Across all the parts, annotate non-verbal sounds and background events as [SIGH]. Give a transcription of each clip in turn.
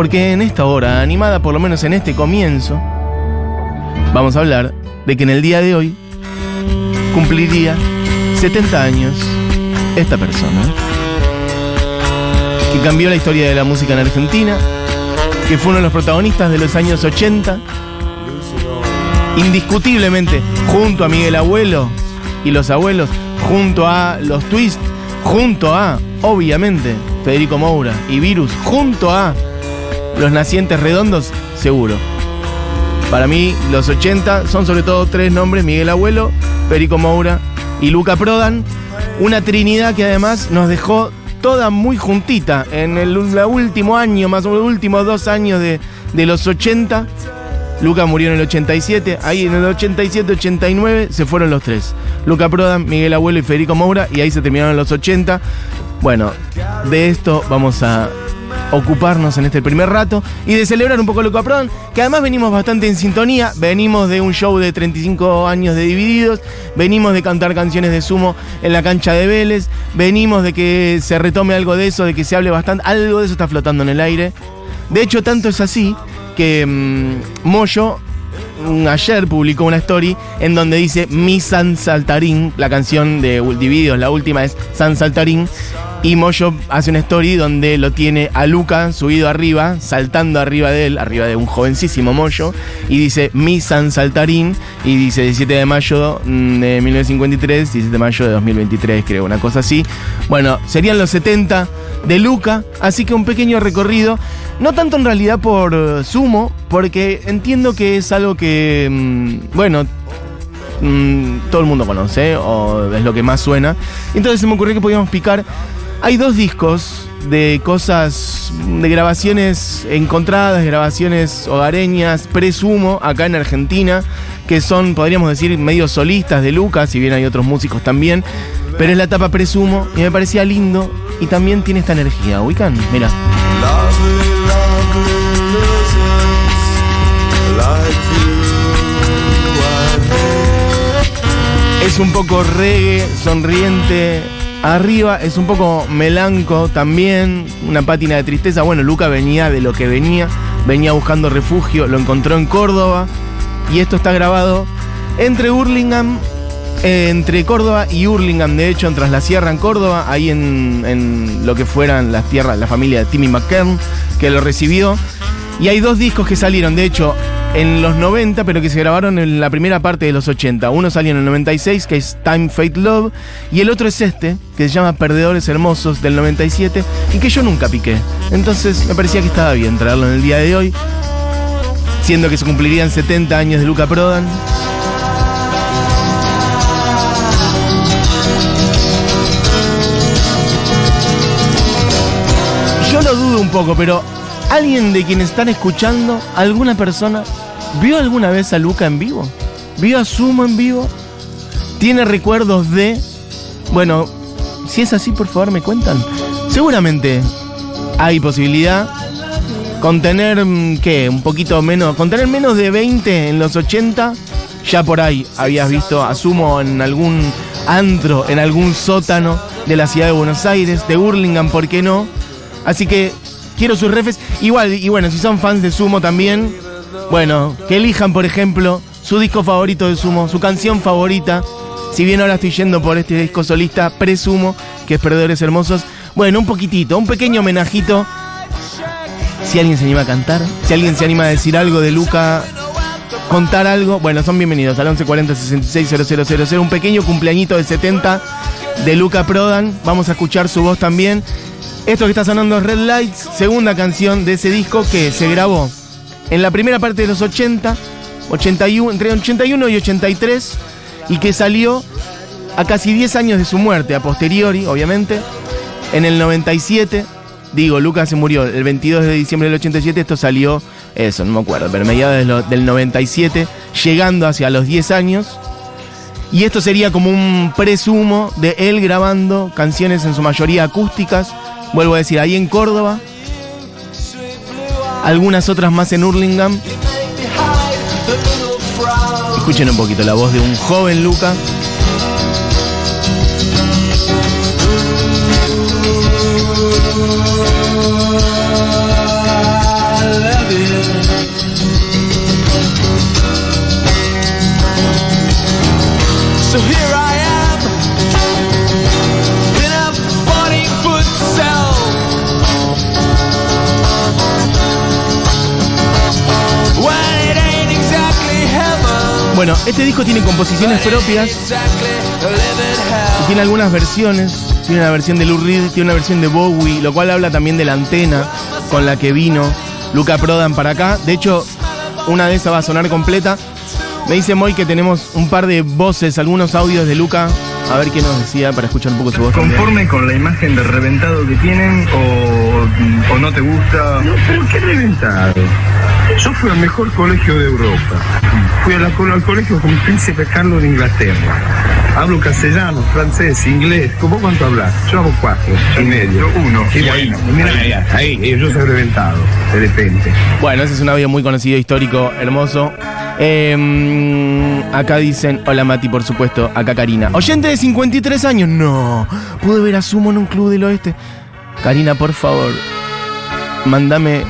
Porque en esta hora, animada por lo menos en este comienzo, vamos a hablar de que en el día de hoy cumpliría 70 años esta persona. Que cambió la historia de la música en Argentina, que fue uno de los protagonistas de los años 80, indiscutiblemente junto a Miguel Abuelo y los abuelos, junto a los Twist, junto a, obviamente, Federico Moura y Virus, junto a los nacientes redondos, seguro. Para mí, los 80 son sobre todo tres nombres: Miguel Abuelo, Federico Moura y Luca Prodan. Una trinidad que además nos dejó toda muy juntita en el, último año, más o menos los últimos dos años de, de los 80. Luca murió en el 87, ahí en el 87-89 se fueron los tres. Luca Prodan, Miguel Abuelo y Federico Moura, y ahí se terminaron los 80. Bueno, de esto vamos a ocuparnos en este primer rato y de celebrar un poco Luca Prodan, que además venimos bastante en sintonía, venimos de un show de 35 años de Divididos, venimos de cantar canciones de sumo en la cancha de Vélez, venimos de que se retome algo de eso, de que se hable bastante, algo de eso está flotando en el aire. De hecho, tanto es así que mm, Moyo mm, ayer publicó una story en donde dice Mi San Saltarín, la canción de Divididos, la última es San Saltarín, y Moyo hace una story donde lo tiene a Luca subido arriba, saltando arriba de él, arriba de un jovencísimo Moyo, y dice Mi San Saltarín, y dice 17 de mayo mm, de 1953, 17 de mayo de 2023, creo, una cosa así. Bueno, serían los 70 de Luca, así que un pequeño recorrido, no tanto en realidad por Sumo, porque entiendo que es algo que, mm, bueno, mm, todo el mundo conoce, o es lo que más suena. Entonces se me ocurrió que podíamos picar hay dos discos de cosas, de grabaciones encontradas, grabaciones hogareñas, presumo, acá en Argentina, que son, podríamos decir, medio solistas de Lucas, si bien hay otros músicos también, pero es la etapa presumo y me parecía lindo y también tiene esta energía. ¿Ubican? Mira. Es un poco reggae, sonriente, Arriba es un poco melanco también, una pátina de tristeza. Bueno, Luca venía de lo que venía, venía buscando refugio, lo encontró en Córdoba y esto está grabado entre Hurlingham, eh, entre Córdoba y Hurlingham, de hecho, Tras la Sierra en Córdoba, ahí en, en lo que fueran las tierras, la familia de Timmy McKern, que lo recibió. Y hay dos discos que salieron, de hecho, en los 90, pero que se grabaron en la primera parte de los 80. Uno salió en el 96, que es Time, Fate, Love, y el otro es este, que se llama Perdedores Hermosos, del 97, y que yo nunca piqué. Entonces me parecía que estaba bien traerlo en el día de hoy, siendo que se cumplirían 70 años de Luca Prodan. Yo lo dudo un poco, pero ¿Alguien de quienes están escuchando, alguna persona, vio alguna vez a Luca en vivo? ¿Vio a Sumo en vivo? ¿Tiene recuerdos de... Bueno, si es así, por favor, me cuentan. Seguramente hay posibilidad. Con tener, mm, ¿qué? Un poquito menos. Con tener menos de 20 en los 80, ya por ahí habías visto a Sumo en algún antro, en algún sótano de la ciudad de Buenos Aires, de Burlingame, ¿por qué no? Así que quiero sus refes. Igual, y bueno, si son fans de Sumo también, bueno, que elijan, por ejemplo, su disco favorito de Sumo, su canción favorita. Si bien ahora estoy yendo por este disco solista, Presumo, que es Perdedores Hermosos. Bueno, un poquitito, un pequeño homenajito. Si alguien se anima a cantar, si alguien se anima a decir algo de Luca, contar algo, bueno, son bienvenidos al 1140 66 Un pequeño cumpleañito de 70 de Luca Prodan. Vamos a escuchar su voz también. Esto que está sonando es Red Lights, segunda canción de ese disco que se grabó en la primera parte de los 80, 81, entre 81 y 83, y que salió a casi 10 años de su muerte, a posteriori, obviamente, en el 97. Digo, Lucas se murió el 22 de diciembre del 87, esto salió, eso, no me acuerdo, pero mediados del 97, llegando hacia los 10 años. Y esto sería como un presumo de él grabando canciones en su mayoría acústicas Vuelvo a decir, ahí en Córdoba. Algunas otras más en Hurlingham. Escuchen un poquito la voz de un joven Luca. Bueno, este disco tiene composiciones propias, hell. tiene algunas versiones. Tiene una versión de Lou Reed, tiene una versión de Bowie, lo cual habla también de la antena con la que vino Luca Prodan para acá. De hecho, una de esas va a sonar completa. Me dice Moy que tenemos un par de voces, algunos audios de Luca. A ver qué nos decía para escuchar un poco su voz. también. ¿Conforme con la imagen de reventado que tienen o, o no te gusta? No, pero qué reventado. Yo fui al mejor colegio de Europa. Fui a la- al colegio con Príncipe Carlos de Inglaterra. Hablo castellano, francés, inglés. ¿Cómo cuánto hablas? Yo hago cuatro y medio. uno. Y bueno, mira, ahí, ahí, yo soy reventado, de repente. Bueno, ese es un audio muy conocido, histórico, hermoso. Eh, acá dicen, hola Mati, por supuesto, acá Karina. Oyente de 53 años, no. Pude ver a Sumo en un club del oeste. Karina, por favor, mándame,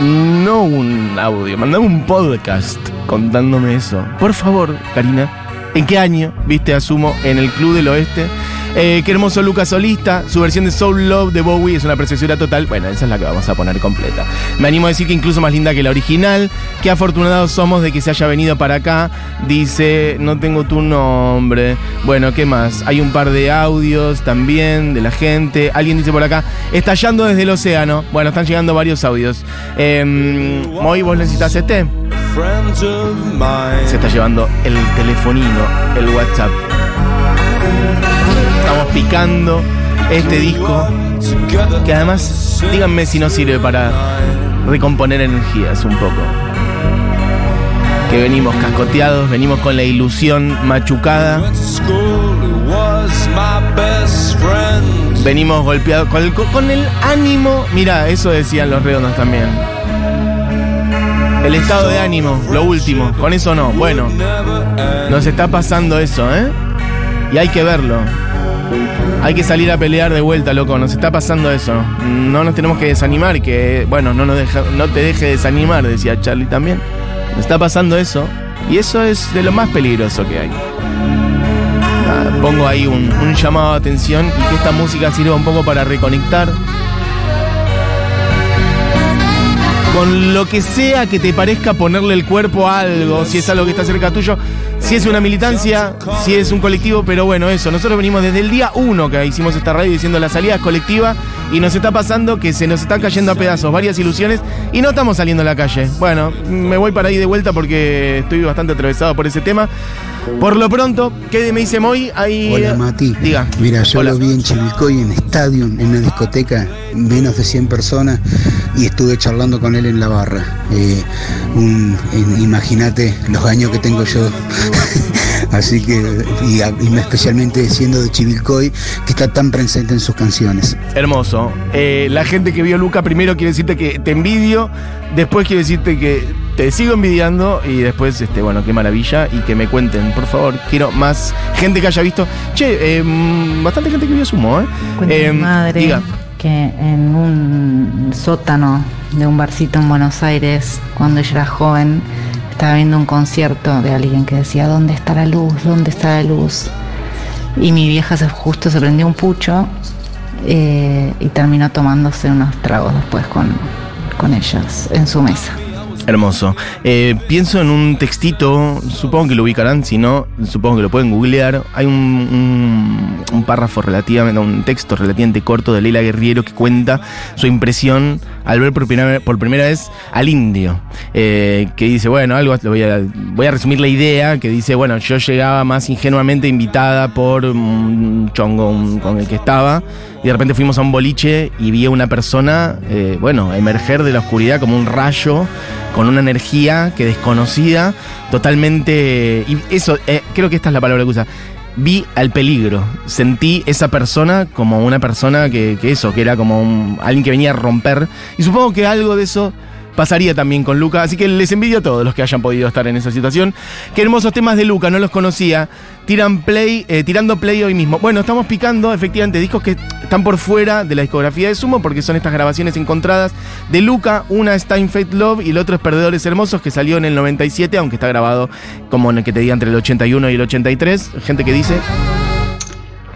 no un audio, mándame un podcast contándome eso. Por favor, Karina, ¿en qué año viste a Sumo en el club del oeste? Eh, qué hermoso Lucas Solista, su versión de Soul Love de Bowie es una preciosura total. Bueno, esa es la que vamos a poner completa. Me animo a decir que incluso más linda que la original. Qué afortunados somos de que se haya venido para acá. Dice, no tengo tu nombre. Bueno, ¿qué más? Hay un par de audios también de la gente. Alguien dice por acá, estallando desde el océano. Bueno, están llegando varios audios. Eh, ¿vos necesitas este? Se está llevando el telefonino, el WhatsApp. Picando este disco que además, díganme si no sirve para recomponer energías un poco. Que venimos cascoteados, venimos con la ilusión machucada, venimos golpeados con el, con el ánimo. Mira, eso decían los redondos también. El estado de ánimo, lo último, con eso no. Bueno. Nos está pasando eso, ¿eh? Y hay que verlo. Hay que salir a pelear de vuelta, loco. Nos está pasando eso. No nos tenemos que desanimar, que, bueno, no, nos deja- no te deje desanimar, decía Charlie también. Nos está pasando eso. Y eso es de lo más peligroso que hay. Nada, pongo ahí un, un llamado de atención y que esta música sirva un poco para reconectar con lo que sea que te parezca ponerle el cuerpo a algo, si es algo que está cerca tuyo, si es una militancia, si es un colectivo, pero bueno, eso, nosotros venimos desde el día uno que hicimos esta radio diciendo la salida es colectiva y nos está pasando que se nos están cayendo a pedazos varias ilusiones y no estamos saliendo a la calle. Bueno, me voy para ahí de vuelta porque estoy bastante atravesado por ese tema. Por lo pronto, ¿qué me dice Moy? Ahí, Hola Mati. Diga. Mira, yo Hola. lo vi en Chivilcoy, en Stadium, en una discoteca, menos de 100 personas, y estuve charlando con él en la barra. Eh, Imagínate los años que tengo yo. [LAUGHS] Así que, y, y especialmente siendo de Chivilcoy, que está tan presente en sus canciones. Hermoso. Eh, la gente que vio Luca primero quiere decirte que te envidio, después quiere decirte que te sigo envidiando y después, este, bueno, qué maravilla y que me cuenten, por favor. Quiero más gente que haya visto. Che, eh, bastante gente que vio Sumo, ¿eh? Eh, mi madre diga. que en un sótano de un barcito en Buenos Aires, cuando ella era joven, estaba viendo un concierto de alguien que decía, ¿dónde está la luz? ¿Dónde está la luz? Y mi vieja se, justo se prendió un pucho eh, y terminó tomándose unos tragos después con, con ellos en su mesa. Hermoso. Eh, pienso en un textito, supongo que lo ubicarán, si no, supongo que lo pueden googlear. Hay un, un- párrafo relativamente, un texto relativamente corto de Leila Guerriero que cuenta su impresión al ver por primera, por primera vez al indio. Eh, que dice, bueno, algo, voy a, voy a resumir la idea, que dice, bueno, yo llegaba más ingenuamente invitada por un chongo con el que estaba. Y de repente fuimos a un boliche y vi a una persona, eh, bueno, emerger de la oscuridad como un rayo, con una energía que desconocida, totalmente... Y eso, eh, creo que esta es la palabra que usa. Vi al peligro, sentí esa persona como una persona que, que eso, que era como alguien que venía a romper. Y supongo que algo de eso pasaría también con Luca. Así que les envidio a todos los que hayan podido estar en esa situación. Qué hermosos temas de Luca, no los conocía. Tiran play, eh, tirando play hoy mismo. Bueno, estamos picando efectivamente discos que están por fuera de la discografía de Sumo porque son estas grabaciones encontradas de Luca. Una es Time Fate Love y el otro es Perdedores Hermosos que salió en el 97, aunque está grabado como en el que te diga entre el 81 y el 83. Gente que dice.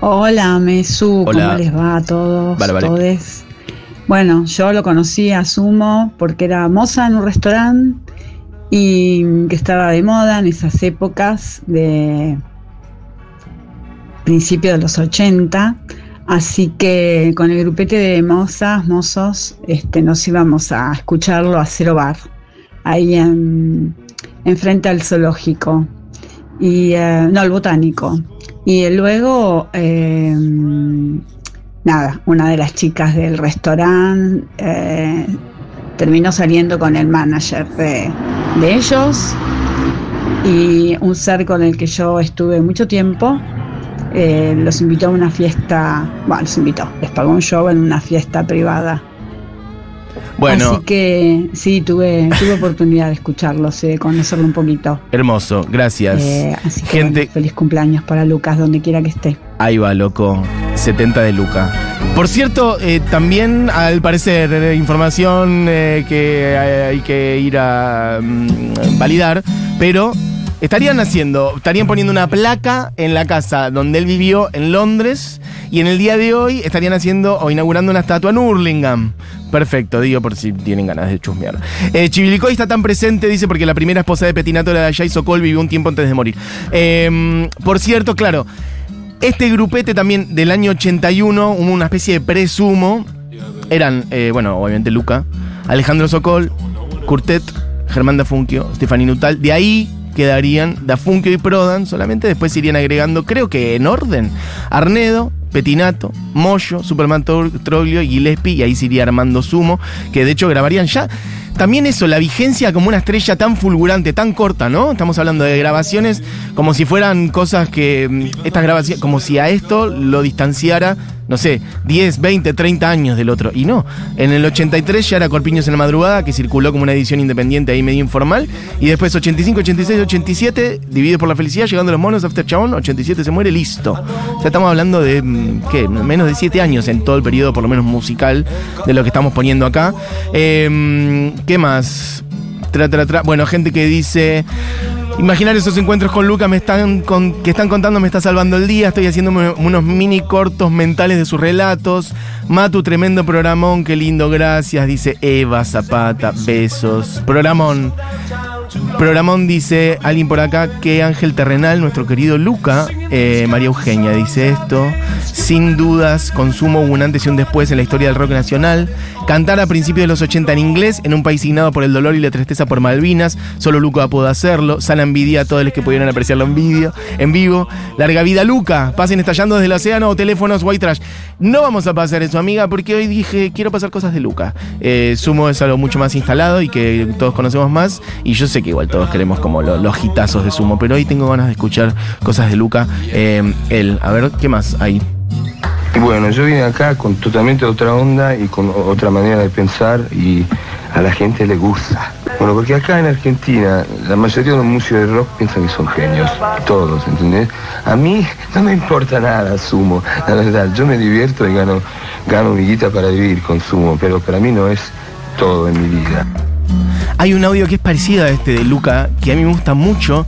Hola, Mesu, Hola. ¿cómo les va a todos? Vale, vale. todes? Bueno, yo lo conocí a Sumo porque era moza en un restaurante y que estaba de moda en esas épocas de principios de los 80. Así que con el grupete de mozas, mozos, este, nos íbamos a escucharlo a Cero Bar, ahí en, enfrente al zoológico. Y, eh, no, al botánico. Y luego, eh, nada, una de las chicas del restaurante eh, terminó saliendo con el manager de, de ellos y un ser con el que yo estuve mucho tiempo. eh, los invitó a una fiesta, bueno, los invitó, les pagó un show en una fiesta privada. Bueno, Así que sí, tuve, tuve oportunidad de escucharlos, de conocerlo un poquito. hermoso, gracias. Eh, así que Gente, bueno, feliz cumpleaños para Lucas, donde quiera que esté. ahí va, loco. 70 de Luca. Por cierto, eh, también al parecer, eh, información que hay que ir a mm, validar, pero estarían haciendo, estarían poniendo una placa en la casa donde él vivió en Londres y en el día de hoy estarían haciendo o inaugurando una estatua en Hurlingham. Perfecto, digo por si tienen ganas de chusmear. Eh, está tan presente, dice, porque la primera esposa de Petinato era Jay Sokol, vivió un tiempo antes de morir. Eh, por cierto, claro, este grupete también del año 81, hubo una especie de presumo. Eran, eh, bueno, obviamente Luca, Alejandro Sokol, Curtet, Germán Dafunquio, Stefani Nutal. De ahí quedarían Dafunquio y Prodan, solamente después irían agregando, creo que en orden, Arnedo, Petinato, Moyo, Superman Troglio Gillespie, y ahí se iría armando Sumo, que de hecho grabarían ya. También eso, la vigencia como una estrella tan fulgurante, tan corta, ¿no? Estamos hablando de grabaciones como si fueran cosas que. mm, Estas grabaciones, como si a esto lo distanciara, no sé, 10, 20, 30 años del otro. Y no. En el 83 ya era Corpiños en la madrugada, que circuló como una edición independiente ahí medio informal. Y después 85, 86, 87, dividido por la felicidad, llegando los monos, After Chabón, 87 se muere, listo. Ya estamos hablando de, mm, ¿qué? Menos de 7 años en todo el periodo, por lo menos musical, de lo que estamos poniendo acá. Eh, ¿Qué más? Tra. Bueno, gente que dice. Imaginar esos encuentros con Luca me están con- que están contando me está salvando el día. Estoy haciendo unos mini cortos mentales de sus relatos. Matu, tremendo programón, qué lindo, gracias. Dice Eva Zapata, besos. Programón. Programón dice alguien por acá que Ángel Terrenal, nuestro querido Luca, eh, María Eugenia dice esto. Sin dudas, consumo un antes y un después en la historia del rock nacional. Cantar a principios de los 80 en inglés, en un país signado por el dolor y la tristeza por Malvinas. Solo Luca pudo hacerlo. Sana envidia a todos los que pudieron apreciarlo en, en vivo. Larga vida, Luca. Pasen estallando desde el océano o teléfonos white trash. No vamos a pasar eso, amiga, porque hoy dije quiero pasar cosas de Luca. Eh, Sumo es algo mucho más instalado y que todos conocemos más. Y yo sé que igual todos queremos como lo- los hitazos de Sumo, pero hoy tengo ganas de escuchar cosas de Luca. Eh, él, a ver, ¿qué más hay? Y bueno, yo vine acá con totalmente otra onda y con otra manera de pensar y a la gente le gusta. Bueno, porque acá en Argentina la mayoría de los músicos de rock piensan que son genios, todos, ¿entendés? A mí no me importa nada Sumo, la verdad, yo me divierto y gano, gano mi guita para vivir con Sumo, pero para mí no es todo en mi vida. Hay un audio que es parecido a este de Luca, que a mí me gusta mucho,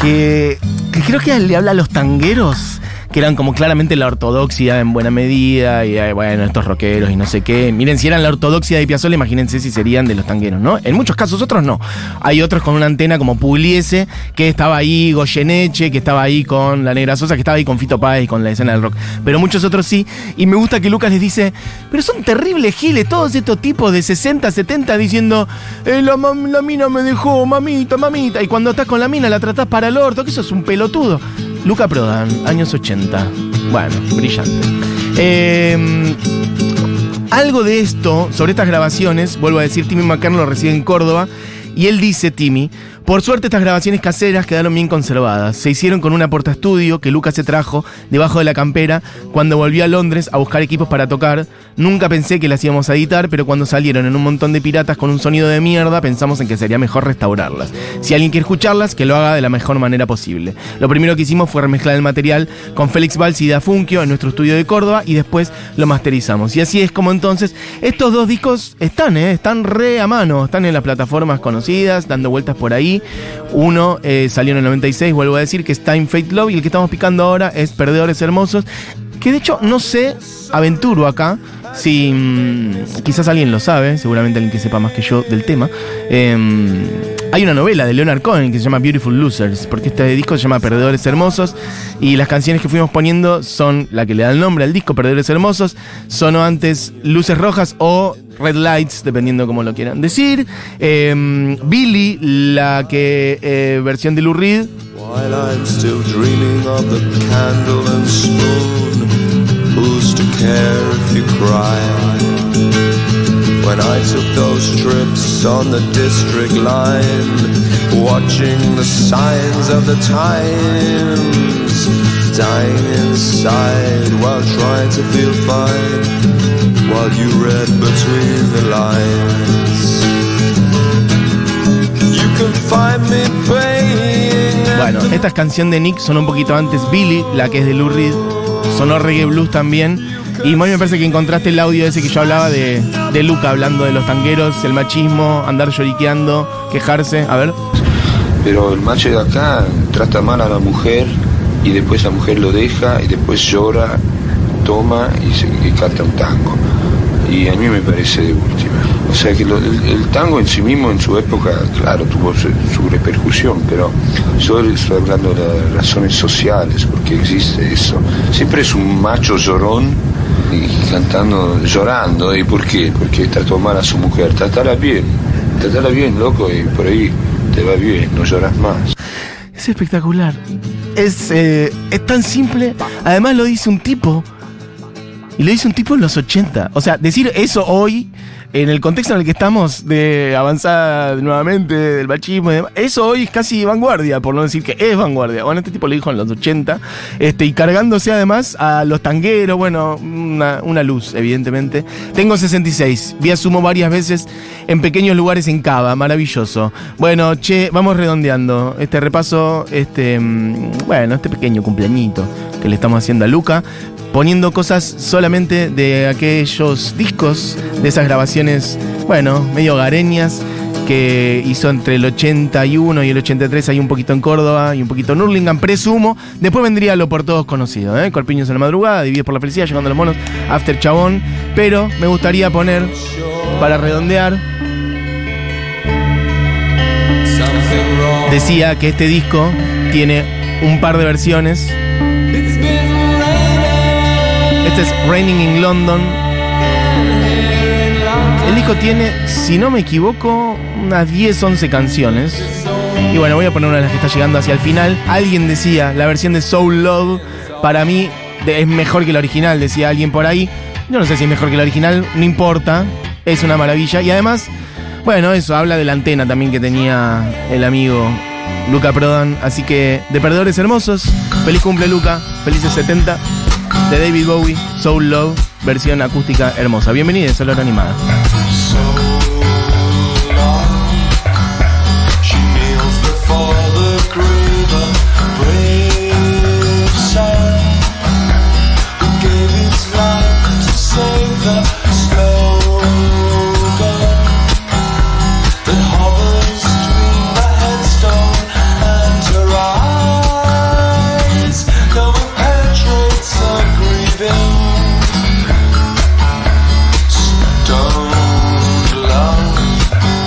que, que creo que le habla a los tangueros, que eran como claramente la ortodoxia en buena medida, y bueno, estos rockeros y no sé qué. Miren, si eran la ortodoxia de Piazzolla, imagínense si serían de los tangueros, ¿no? En muchos casos, otros no. Hay otros con una antena como Pugliese, que estaba ahí Goyeneche, que estaba ahí con la Negra Sosa, que estaba ahí con Fito Páez, con la escena del rock. Pero muchos otros sí. Y me gusta que Lucas les dice, pero son terribles giles, todos estos tipos de 60, 70 diciendo, "Eh, la, la mina me dejó, mamita, mamita. Y cuando estás con la mina la tratás para el orto, que eso es un pelotudo. Luca Prodan, años 80. Bueno, brillante. Eh, algo de esto, sobre estas grabaciones, vuelvo a decir, Timmy McCann lo recibe en Córdoba. Y él dice, Timmy, por suerte estas grabaciones caseras quedaron bien conservadas. Se hicieron con una porta estudio que Lucas se trajo debajo de la campera cuando volvió a Londres a buscar equipos para tocar. Nunca pensé que las íbamos a editar, pero cuando salieron en un montón de piratas con un sonido de mierda, pensamos en que sería mejor restaurarlas. Si alguien quiere escucharlas, que lo haga de la mejor manera posible. Lo primero que hicimos fue remezclar el material con Félix Valls y Dafunkio en nuestro estudio de Córdoba y después lo masterizamos. Y así es como entonces estos dos discos están, ¿eh? están re a mano, están en las plataformas conocidas, dando vueltas por ahí. Uno eh, salió en el 96, vuelvo a decir, que es Time Fate Love y el que estamos picando ahora es Perdedores Hermosos, que de hecho no sé, aventuro acá, si mm, quizás alguien lo sabe, seguramente alguien que sepa más que yo del tema. em, hay una novela de Leonard Cohen que se llama Beautiful Losers, porque este disco se llama Perdedores Hermosos y las canciones que fuimos poniendo son la que le da el nombre al disco, Perdedores Hermosos, sonó antes Luces Rojas o Red Lights, dependiendo cómo lo quieran decir. Em, Billy, la que eh, versión de Lou Reed, While I'm still dreaming of the candle and spoon, who's to care if you cry? When I took those trips on the district line, watching the signs of the dying inside while trying to feel fine, while you read between the lines. You can find me paying. Bueno, esta es canción de Nick, sonó un poquito antes Billy, la que es de Lou Reed, sonó reggae blues también. Y mí me parece que encontraste el audio ese que yo hablaba de, de Luca, hablando de los tangueros, el machismo, andar lloriqueando, quejarse. A ver. Pero el macho de acá trata mal a la mujer y después la mujer lo deja y después llora, toma y, canta un tango. Y a mí me parece de última. O sea que lo- el, el tango en sí mismo en su época, claro, tuvo su, su repercusión, pero yo estoy hablando de las razones sociales, porque existe eso. Siempre es un macho llorón y cantando, llorando. ¿Y por qué? Porque trató mal a su mujer. Tratala bien, tratala bien, loco, y por ahí te va bien, no lloras más. Es espectacular. Es, eh, es tan simple. Además lo dice un tipo. Y lo dice un tipo en los 80. O sea, decir eso hoy, en el contexto en el que estamos, de avanzar nuevamente, del machismo y demás, eso hoy es casi vanguardia, por no decir que es vanguardia. Bueno, este tipo lo dijo en los 80. Este, y cargándose además a los tangueros, bueno, una, una luz, evidentemente. Tengo 66. Vi a Sumo varias veces en pequeños lugares en Cava, maravilloso. Bueno, che, vamos redondeando este repaso, este, mm, bueno, este pequeño cumpleañito que le estamos haciendo a Luca, poniendo cosas solamente de aquellos discos, de esas grabaciones, bueno, medio hogareñas que hizo entre el 81 y el 83, hay un poquito en Córdoba y un poquito en Hurlingham, presumo. Después vendría lo por todos conocido, ¿eh? Corpiños en la madrugada, Divididos por la felicidad, llegando a los monos, After Chabón. Pero me gustaría poner, para redondear, decía que este disco tiene un par de versiones. Este es Raining in London. El disco tiene, si no me equivoco, unas 10, 11 canciones. Y bueno, voy a poner una de las que está llegando hacia el final. Alguien decía, la versión de Soul Love, para mí es mejor que la original, decía alguien por ahí. Yo no sé si es mejor que la original, no importa, es una maravilla. Y además, bueno, eso habla de la antena también que tenía el amigo Luca Prodan. Así que, de Perdedores Hermosos, feliz cumple Luca, felices 70, de David Bowie, Soul Love, versión acústica hermosa. Bienvenidos a la animada.